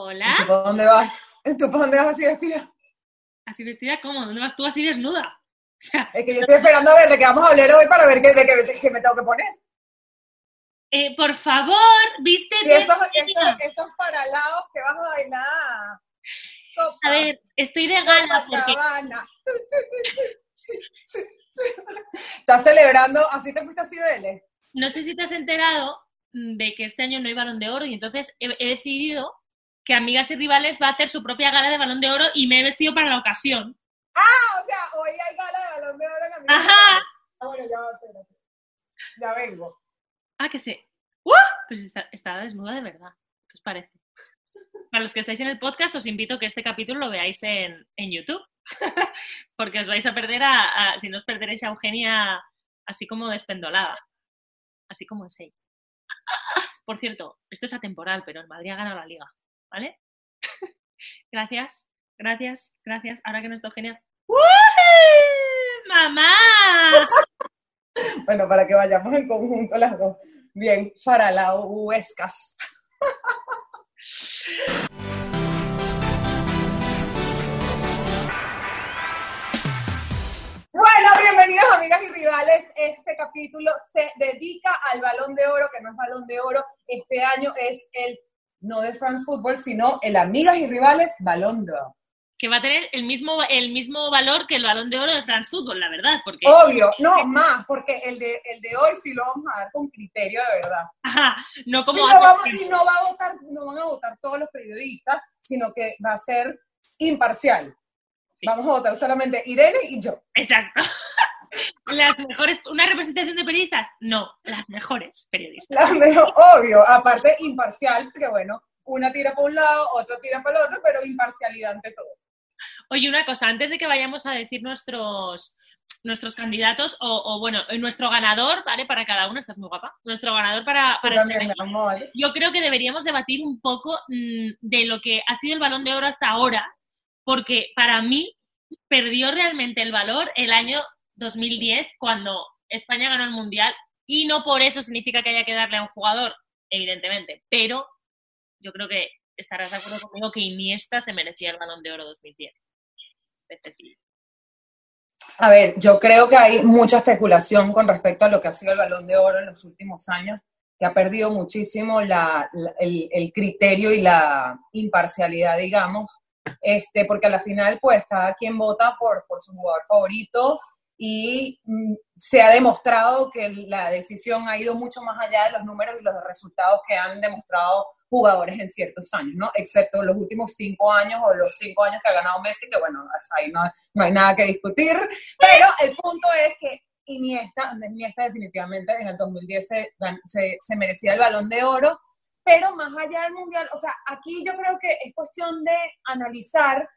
Hola. ¿Tú para dónde vas? ¿Tú para dónde vas así vestida? ¿Así vestida cómo? ¿Dónde vas tú así desnuda? O sea, Es que yo estoy esperando a ver de qué vamos a hablar hoy para ver qué, de qué, qué me tengo que poner. eh, por favor, viste esos, esos, esos paralados que vas a bailar. A ver, estoy de gala porque. ¿Estás celebrando? ¿Así te fuiste a Cibeles? no sé si te has enterado de que este año no hay balón de oro y entonces he, he decidido que Amigas y Rivales va a hacer su propia gala de balón de oro y me he vestido para la ocasión. Ah, o sea, hoy hay gala de balón de oro en América. Ajá. Ah, bueno, ya, espérate. Ya vengo. Ah, que sé. ¡Uh! Pues está, está desnuda de verdad. ¿Qué os parece? Para los que estáis en el podcast, os invito a que este capítulo lo veáis en, en YouTube. Porque os vais a perder a, a- Si no os perderéis a Eugenia así como despendolada. Así como es ella. Por cierto, esto es atemporal, pero el Madrid ha ganado la liga. ¿Vale? gracias, gracias, gracias. Ahora que no está Eugenia. ¡Uh! ¡Mamá! Bueno, para que vayamos en conjunto las dos. Bien, faralao, huescas. Bueno, bienvenidos amigas y rivales. Este capítulo se dedica al balón de oro, que no es balón de oro. Este año es el, no de France Football, sino el amigas y rivales balón de oro. Que va a tener el mismo, el mismo valor que el balón de oro de France Football, la verdad. Porque Obvio, no más, porque el de, el de hoy sí lo vamos a dar con criterio de verdad. Ajá, no Y como no, hace- vamos- y no va a votar, no van a votar todos los periodistas, sino que va a ser imparcial. Sí. Vamos a votar solamente Irene y yo. Exacto. Las mejores, ¿una representación de periodistas? No, las mejores periodistas. La mejor, obvio, aparte imparcial, porque bueno, una tira para un lado, otra tira para el otro, pero imparcialidad ante todo. Oye, una cosa, antes de que vayamos a decir nuestros nuestros candidatos o, o, bueno, nuestro ganador, ¿vale? Para cada uno, estás muy guapa. Nuestro ganador para, para este También. Yo creo que deberíamos debatir un poco mm, de lo que ha sido el balón de oro hasta ahora, porque para mí perdió realmente el valor el año 2010 cuando España ganó el Mundial y no por eso significa que haya que darle a un jugador, evidentemente, pero yo creo que estarás de acuerdo conmigo que Iniesta se merecía el balón de oro 2010. Es decir, A ver, yo creo que hay mucha especulación con respecto a lo que ha sido el balón de oro en los últimos años, que ha perdido muchísimo la- el criterio y la imparcialidad, digamos, este, porque a la final, pues, cada quien vota por, por su jugador favorito y mm, se ha demostrado que la decisión ha ido mucho más allá de los números y los resultados que han demostrado jugadores en ciertos años, ¿no? Excepto los últimos cinco años o los cinco años que ha ganado Messi, que bueno, ahí no, no hay nada que discutir, pero el punto es que Iniesta, Iniesta definitivamente en el 2010 se, se, se merecía el balón de oro, pero más allá del mundial, o sea, aquí yo creo que es cuestión de analizar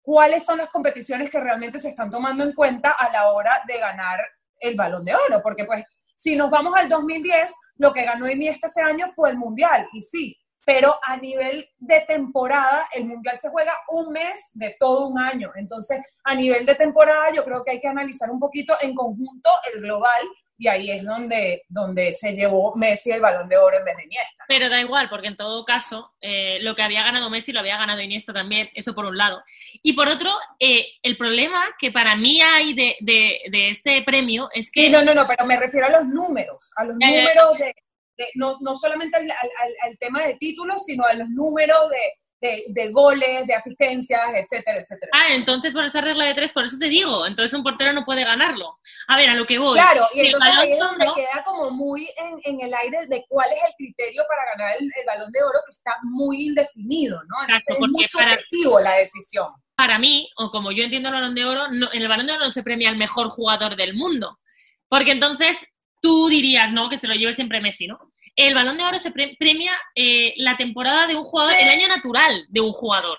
cuáles son las competiciones que realmente se están tomando en cuenta a la hora de ganar el balón de oro, porque pues si nos vamos al 2010, lo que ganó Iniesta ese año fue el mundial, y sí, pero a nivel de temporada, el mundial se juega un mes de todo un año. Entonces, a nivel de temporada, yo creo que hay que analizar un poquito en conjunto el global, y ahí es donde, donde se llevó Messi el balón de oro en vez de Iniesta. Pero da igual, porque en todo caso, eh, lo que había ganado Messi lo había ganado Iniesta también, eso por un lado. Y por otro, eh, el problema que para mí hay de, de- de este premio es que... Sí, no, no, no, pero me refiero a los números, a los números de, de- no, no solamente al, al- tema de títulos, sino a los números de, de- de goles, de asistencias, etcétera, etcétera. Ah, entonces por esa regla de tres, por eso te digo, entonces un portero no puede ganarlo. A ver, a lo que voy. Claro, y entonces ahí es de donde queda como muy en, en el aire de cuál es el criterio para ganar el, el balón de oro, que está muy indefinido, ¿no? Entonces Exacto, es muy porque para- subjetivo la decisión. para mí, o como yo entiendo el balón de oro, no- en el balón de oro no se premia al mejor jugador del mundo. Porque entonces tú dirías, ¿no? Que se lo lleve siempre Messi, ¿no? El balón de oro se pre- premia eh, la temporada de un jugador, el año natural de un jugador.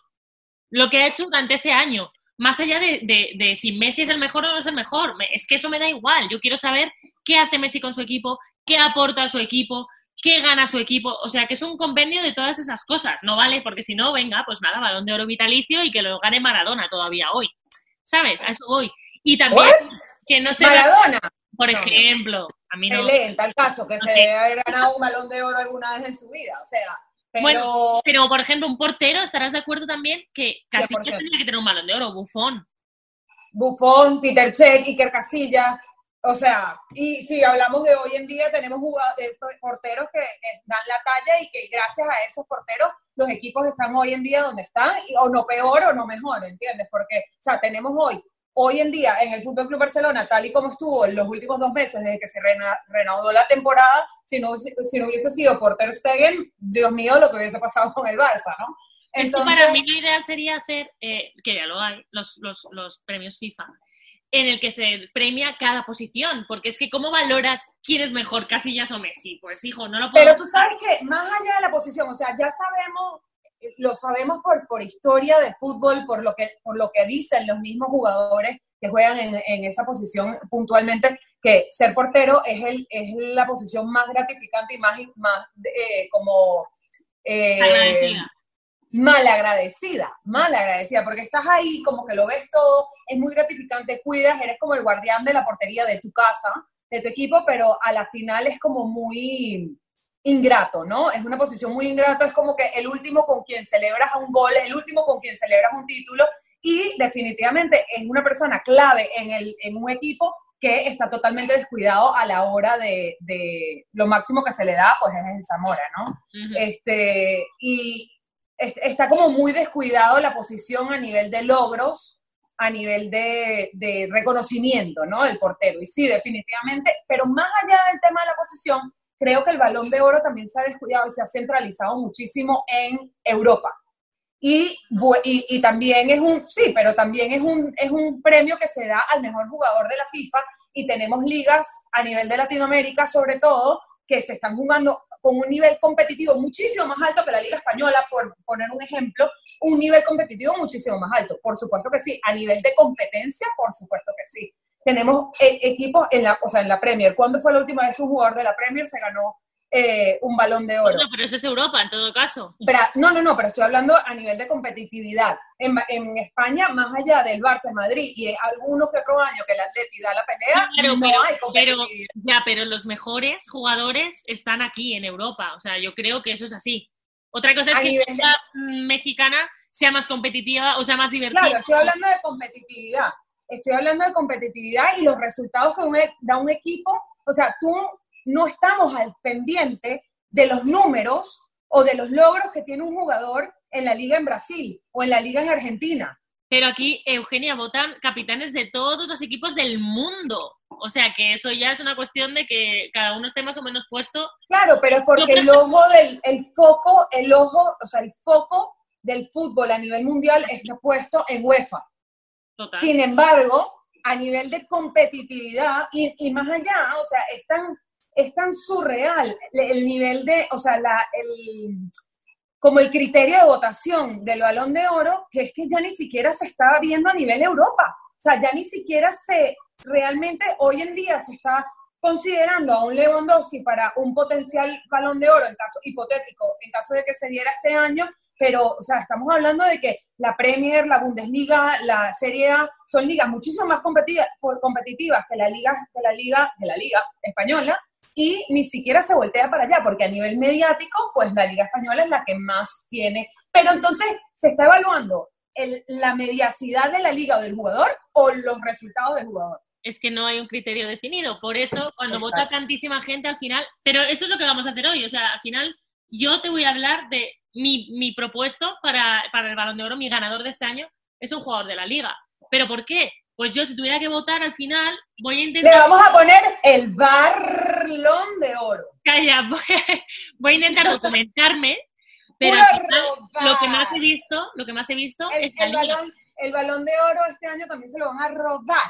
Lo que ha hecho durante ese año. Más allá de, de- de si Messi es el mejor o no es el mejor. Me- Es que eso me da igual. Yo quiero saber qué hace Messi con su equipo, qué aporta a su equipo, qué gana su equipo. O sea, que es un compendio de todas esas cosas. No vale, porque si no, venga, pues nada, balón de oro vitalicio y que lo gane Maradona todavía hoy. ¿Sabes? A eso voy. Y también ¿What? que no se... Maradona, Por ejemplo, a mí no... Pelé, en tal caso, que se debe haber ganado un balón de oro alguna vez en su vida. O sea, Pero, Bueno, Pero, por ejemplo, un portero, estarás de acuerdo también que casi 100%. tendría que tener un balón de oro, bufón. Buffon, Peter Cech, Iker Casillas, o sea, y si hablamos de hoy en día, tenemos eh, porteros que dan la talla y que gracias a esos porteros los equipos están hoy en día donde están, y- o no peor o no mejor, ¿entiendes? Porque, o sea, tenemos hoy, hoy en día en el Fútbol Club Barcelona, tal y como estuvo en los últimos dos meses desde que se rena- la temporada, si no, si, no hubiese sido por Ter Stegen, Dios mío, lo que hubiese pasado con el Barça, ¿no? Es que para mí lo ideal sería hacer, eh, que ya lo hay, los, los, los premios FIFA, en el que se premia cada posición, porque es que ¿cómo valoras quién es mejor, Casillas o Messi? Pues hijo, no lo puedo... Pero tú sabes que más allá de la posición, o sea, ya sabemos, lo sabemos por, por historia de fútbol, por lo que, por lo que dicen los mismos jugadores que juegan en, en esa posición puntualmente, que ser portero es, el, es la posición más gratificante y más, más eh, como... eh, Agradecida. mal agradecida, mal agradecida, porque estás ahí, como que lo ves todo, es muy gratificante, cuidas, eres como el guardián de la portería de tu casa, de tu equipo, pero a la final es como muy ingrato, ¿no? Es una posición muy ingrato, es como que el último con quien celebras un gol, el último con quien celebras un título, y definitivamente es una persona clave en, el, en un equipo que está totalmente descuidado a la hora de, de lo máximo que se le da, pues es el Zamora, ¿no? Ujú. Este, y es- está como muy descuidado la posición a nivel de logros, a nivel de, de reconocimiento, ¿no? Del portero. Y sí, definitivamente, pero más allá del tema de la posición, creo que el balón de oro también se ha descuidado y se ha centralizado muchísimo en Europa. Y, y, y también es un, sí, pero también es un, es un premio que se da al mejor jugador de la FIFA y tenemos ligas a nivel de Latinoamérica, sobre todo, que se están jugando con un nivel competitivo muchísimo más alto que la Liga Española, por poner un ejemplo, un nivel competitivo muchísimo más alto. Por supuesto que sí. A nivel de competencia, por supuesto que sí. Tenemos eh, equipos en la, o sea, en la Premier. ¿Cuándo fue la última vez que un jugador de la Premier se ganó eh, un balón de oro? Bueno, pero eso es Europa, en todo caso. Pero- no, no, no, pero estoy hablando a nivel de competitividad. En, en España, más allá del Barça, Madrid y algunos que otro año que el Atleti da la pelea, Claro, no pero- hay pero- competitividad. Ya, pero los mejores jugadores están aquí en Europa. O sea, yo creo que eso es así. Otra cosa es A que nivel la mexicana sea más competitiva o sea más divertida. Claro, estoy hablando de competitividad. Estoy hablando de competitividad y los resultados que un e- da un equipo. O sea, tú no estamos al pendiente de los números o de los logros que tiene un jugador en la liga en Brasil o en la liga en Argentina. Pero aquí, Eugenia, votan capitanes de todos los equipos del mundo. O sea, que eso ya es una cuestión de que cada uno esté más o menos puesto. Claro, pero es porque el ojo del el foco, el ojo, o sea, el foco del fútbol a nivel mundial está puesto en UEFA. Sin embargo, a nivel de competitividad y, y más allá, o sea, es tan, es tan surreal el nivel de, o sea, la, el, como el criterio de votación del balón de oro, que es que ya ni siquiera se estaba viendo a nivel Europa. O sea, ya ni siquiera se, realmente hoy en día se está considerando a un Lewandowski para un potencial balón de oro, en caso hipotético, en caso de que se diera este año, pero, o sea, estamos hablando de que la Premier, la Bundesliga, la Serie A son ligas muchísimo más competitivas, competitivas que la liga, que la liga, que la liga española, y ni siquiera se voltea para allá, porque a nivel mediático, pues la liga española es la que más tiene. Pero entonces se está evaluando el- la mediacidad de la liga o del jugador o los resultados del jugador. Es que no hay un criterio definido. Por eso, cuando Exacto. vota tantísima gente, al final. Pero esto es lo que vamos a hacer hoy. O sea, al final, yo te voy a hablar de mi, mi propuesto para, para el balón de oro. Mi ganador de este año es un jugador de la liga. ¿Pero por qué? Pues yo, si tuviera que votar, al final voy a Le intentar. vamos a poner el barlón de oro. Calla, voy a, voy a intentar documentarme. Pero al final, lo que más he visto, lo que más he visto el, es la el liga. balón, el balón de oro este año también se lo van a robar.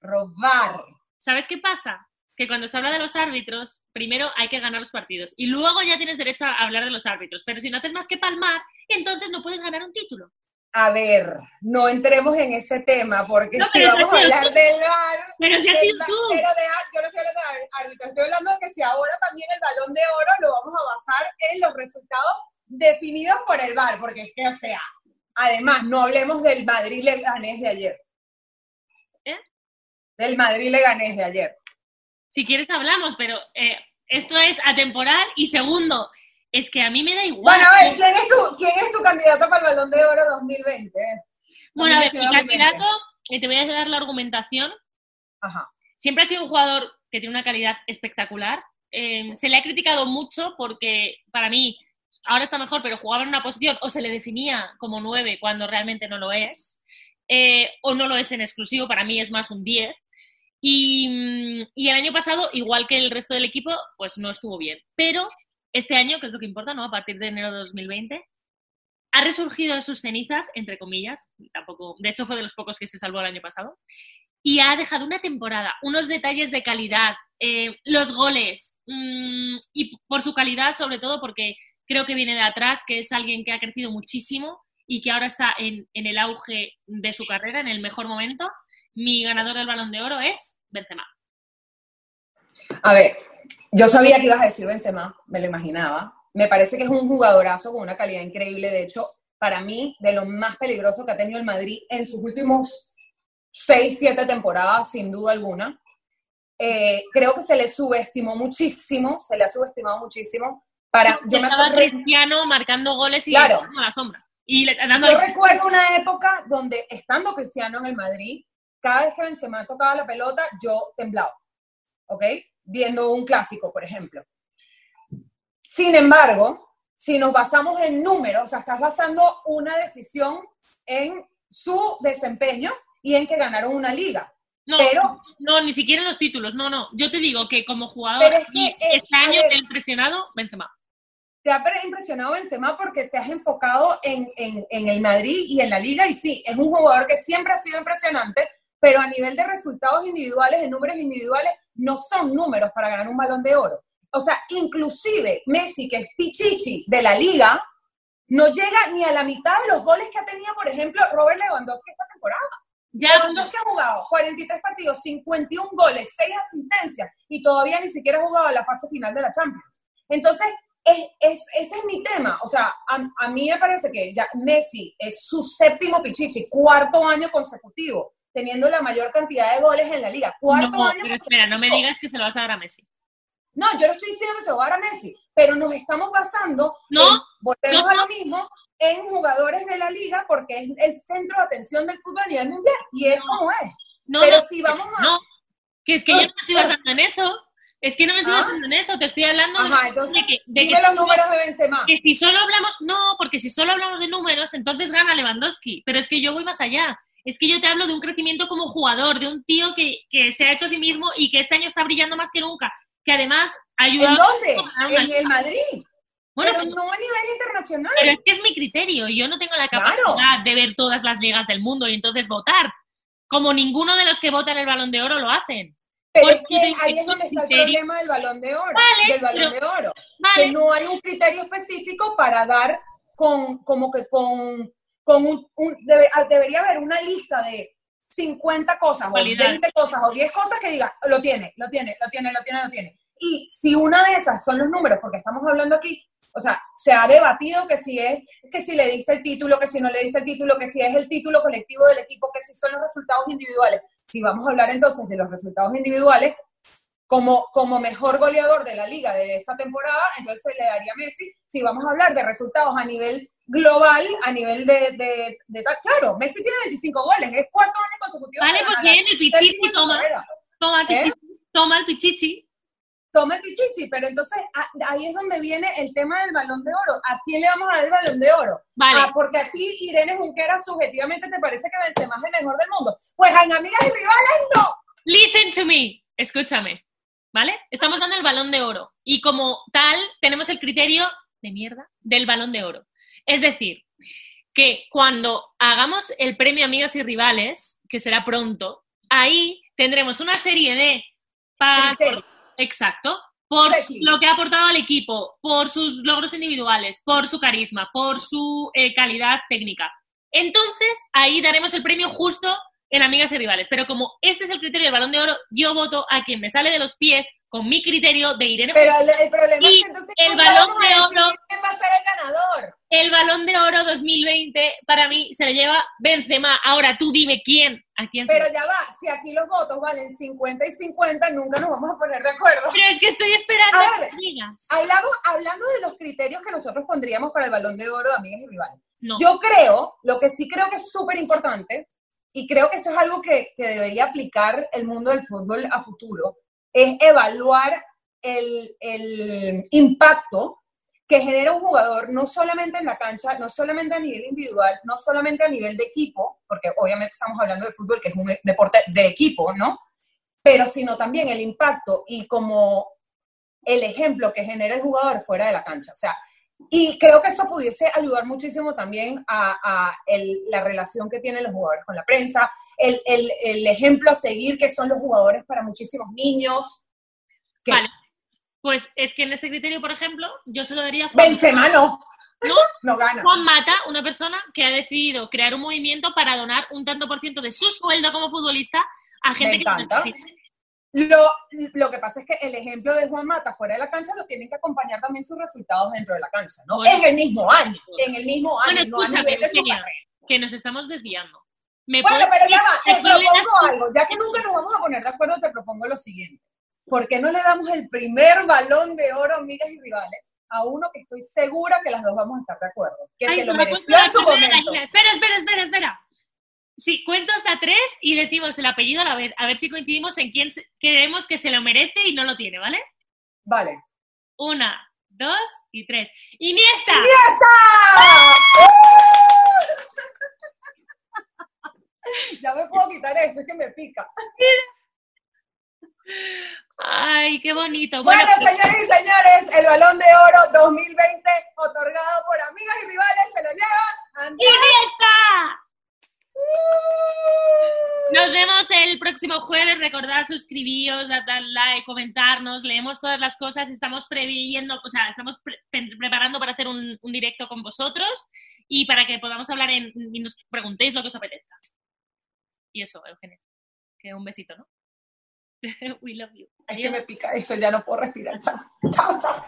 Robar. ¿Sabes qué pasa? Que cuando se habla de los árbitros, primero hay que ganar los partidos y luego ya tienes derecho a hablar de los árbitros. Pero si no haces más que palmar, entonces no puedes ganar un título. A ver, no entremos en ese tema, porque No, si vamos a hablar del Pero si tú. Pero de yo no estoy hablando de árbitro, estoy hablando de que si ahora también el balón de oro lo vamos a basar en los resultados definidos por el VAR, porque es que, o sea, además, no hablemos del Madrid Leganés de ayer. ¿Eh? Del Madrid Leganés de ayer. Si quieres hablamos, pero eh, esto es atemporal y segundo, es que a mí me da igual. Bueno, a ver, ¿quién es tu, quién es tu candidato para el Balón de Oro 2020? Bueno, a ver, mi candidato, y te voy a dar la argumentación. Ajá. Siempre ha sido un jugador que tiene una calidad espectacular. Eh, se le ha criticado mucho porque, para mí, ahora está mejor, pero jugaba en una posición o se le definía como 9 cuando realmente no lo es, eh, o no lo es en exclusivo, para mí es más un 10. Y, mm, y, el año pasado, igual que el resto del equipo, pues no estuvo bien. Pero este año, que es lo que importa, ¿no? A partir de enero de 2020, ha resurgido de sus cenizas, entre comillas, tampoco, de hecho fue de los pocos que se salvó el año pasado, y ha dejado una temporada, unos detalles de calidad, eh, los goles, mmm, y por su calidad sobre todo porque creo que viene de atrás, que es alguien que ha crecido muchísimo y que ahora está en el auge de su carrera, en el mejor momento. Mi ganador del balón de oro es Benzema. A ver, yo sabía que ibas a decir Benzema, me lo imaginaba. Me parece que es un jugadorazo con una calidad increíble. De hecho, para mí, de lo más peligroso que ha tenido el Madrid en sus últimos seis, siete temporadas, sin duda alguna. Eh, creo que se le subestimó muchísimo, se le ha subestimado muchísimo. Para, yo me estaba Cristiano marcando goles y claro. a la sombra. Y dando yo recuerdo una época donde, estando Cristiano en el Madrid, cada vez que Benzema tocaba la pelota, yo temblaba, ¿ok? Viendo un clásico, por ejemplo. Sin embargo, si nos basamos en números, o sea, estás basando una decisión en su desempeño y en que ganaron una liga. No, pero, no, ni siquiera en los títulos, no, no. Yo te digo que como jugador, es que, este eh, año ver, te ha impresionado Benzema. Te ha impresionado Benzema porque te has enfocado en, en, en, el Madrid y en la liga, y sí, es un jugador que siempre ha sido impresionante, pero a nivel de resultados individuales, de números individuales, no son números para ganar un balón de oro. O sea, inclusive Messi, que es pichichi de la liga, no llega ni a la mitad de los goles que ha tenido, por ejemplo, Robert Lewandowski esta temporada. Ya, Lewandowski ha jugado 43 partidos, 51 goles, 6 asistencias y todavía ni siquiera ha jugado la fase final de la Champions. Entonces, es, es, ese es mi tema. O sea, a, a, mí me parece que ya Messi es su séptimo pichichi, cuarto año consecutivo, teniendo la mayor cantidad de goles en la liga. Cuarto no, año pero espera, no me digas que se lo vas a dar a Messi. No, yo no estoy diciendo que se lo va a dar a Messi, pero nos estamos basando, no, en, volvemos no, a lo mismo, en jugadores de la liga porque es el centro de atención del fútbol a nivel mundial y es como es. No, pero si vamos a... No, que es que yo no estoy basando en eso. Es que no me estoy Ah. basando en eso, te estoy hablando Ajá, de, entonces, de que, de dime que los números de Benzema. que si solo hablamos, no, porque si solo hablamos de números, entonces gana Lewandowski. Pero es que yo voy más allá. Es que yo te hablo de un crecimiento como jugador, de un tío que, que se ha hecho a sí mismo y que este año está brillando más que nunca. Que además ayuda ¿En dónde? a En el Madrid. Bueno, pero pues, no a nivel internacional. pero es que es mi criterio. Yo no tengo la capacidad Claro. de ver todas las ligas del mundo y entonces votar. Como ninguno de los que votan el balón de oro lo hacen. Pero es que ahí es donde está el criterio. problema del balón de oro. Vale, del balón pero- de oro. Vale, Que no hay un criterio específico para dar con, como que con, con un, un- debe- ah, debería haber una lista de 50 cosas o Cualidades. 20 cosas o 10 cosas que diga, lo tiene, lo tiene, lo tiene, lo tiene, lo tiene. Y si una de esas son los números, porque estamos hablando aquí, o sea, se ha debatido que si es, que si le diste el título, que si no le diste el título, que si es el título colectivo del equipo, que si son los resultados individuales. Si vamos a hablar entonces de los resultados individuales, como, como mejor goleador de la liga de esta temporada, entonces se le daría a Messi. Si vamos a hablar de resultados a nivel global, a nivel de, de, claro, Messi tiene 25 goles, es cuarto año consecutivo. Vale, que pues bien, el pichichi en toma. toma el ¿Eh? pichichi. Toma el pichichi. Toma el pichichi, pero entonces a- ahí es donde viene el tema del balón de oro. ¿A quién le vamos a dar el balón de oro? Vale. Ah, porque a ti, Irene Junquera, subjetivamente te parece que Benzema es el mejor del mundo. Pues en amigas y rivales, no. Listen to me. Escúchame. ¿Vale? Estamos dando el balón de oro. Y como tal, tenemos el criterio de mierda del balón de oro. Es decir, que cuando hagamos el premio Amigas y Rivales, que será pronto, ahí tendremos una serie de exacto, por lo que ha aportado al equipo, por sus logros individuales, por su carisma, por su eh, calidad técnica. Entonces, ahí daremos el premio justo en Amigas y Rivales. Pero como este es el criterio del balón de oro, yo voto a quien me sale de los pies con mi criterio de Irene Pero el, el problema Y es que entonces el balón de oro- ¿Quién va a ser el balón de oro 2020 para mí se lo lleva Benzema. Ahora tú dime quién ¿A quién Pero se- ya va, si aquí los votos valen 50 y 50, nunca nos vamos a poner de acuerdo. Pero es que estoy esperando A a ver. que digas. Hablamos, hablando de los criterios que nosotros pondríamos para el balón de oro de amigas y rivales. No. Yo creo, lo que sí creo que es súper importante, y creo que esto es algo que, que debería aplicar el mundo del fútbol a futuro, es evaluar el, el impacto que genera un jugador, no solamente en la cancha, no solamente a nivel individual, no solamente a nivel de equipo, porque obviamente estamos hablando de fútbol, que es un deporte de equipo, ¿no? Pero sino también el impacto y como el ejemplo que genera el jugador fuera de la cancha. O sea, y creo que eso pudiese ayudar muchísimo también a, a el- la relación que tienen los jugadores con la prensa, el, el- el ejemplo a seguir que son los jugadores para muchísimos niños. Que. Pues es que en este criterio, por ejemplo, yo se lo daría a Juan, Benzema no, No. no gana. Juan Mata, una persona que ha decidido crear un movimiento para donar un tanto por ciento de su sueldo como futbolista a gente que lo encanta. necesita. Lo, lo que pasa es que el ejemplo de Juan Mata fuera de la cancha lo tienen que acompañar también sus resultados dentro de la cancha, ¿no? Bueno. en el mismo año, en el mismo año, Bueno, no a nivel de su que nos estamos desviando. ¿Me Bueno, pero ya va, te propongo algo, ya que nunca nos vamos a poner de acuerdo, te propongo lo siguiente. ¿Por qué no le damos el primer balón de oro, amigas y rivales, a uno que estoy segura que las dos vamos a estar de acuerdo? Que Ay, se lo me mereció en su momento. Espera, espera, espera, espera. Sí, cuento hasta tres y decimos el apellido a la vez. A ver si coincidimos en quién creemos que se lo merece y no lo tiene, ¿vale? Vale. Una, dos y tres. ¡Iniesta! ya me puedo quitar esto, es que me pica. Ay, qué bonito. Bueno, Bueno, pues, señores y señores, el balón de oro 2020, otorgado por amigas y rivales, se lo lleva Andrés. ¡Iniesta! Nos vemos el próximo jueves. Recordad suscribíos, dar dar like, comentarnos. Leemos todas las cosas. Estamos previendo, o sea, estamos pre- preparando para hacer un, un directo con vosotros y para que podamos hablar en, y nos preguntéis lo que os apetezca. Y eso, Eugenio. Que un besito, ¿no? We love you. Es que me pica esto, ya no puedo respirar. Chao, chao, chao.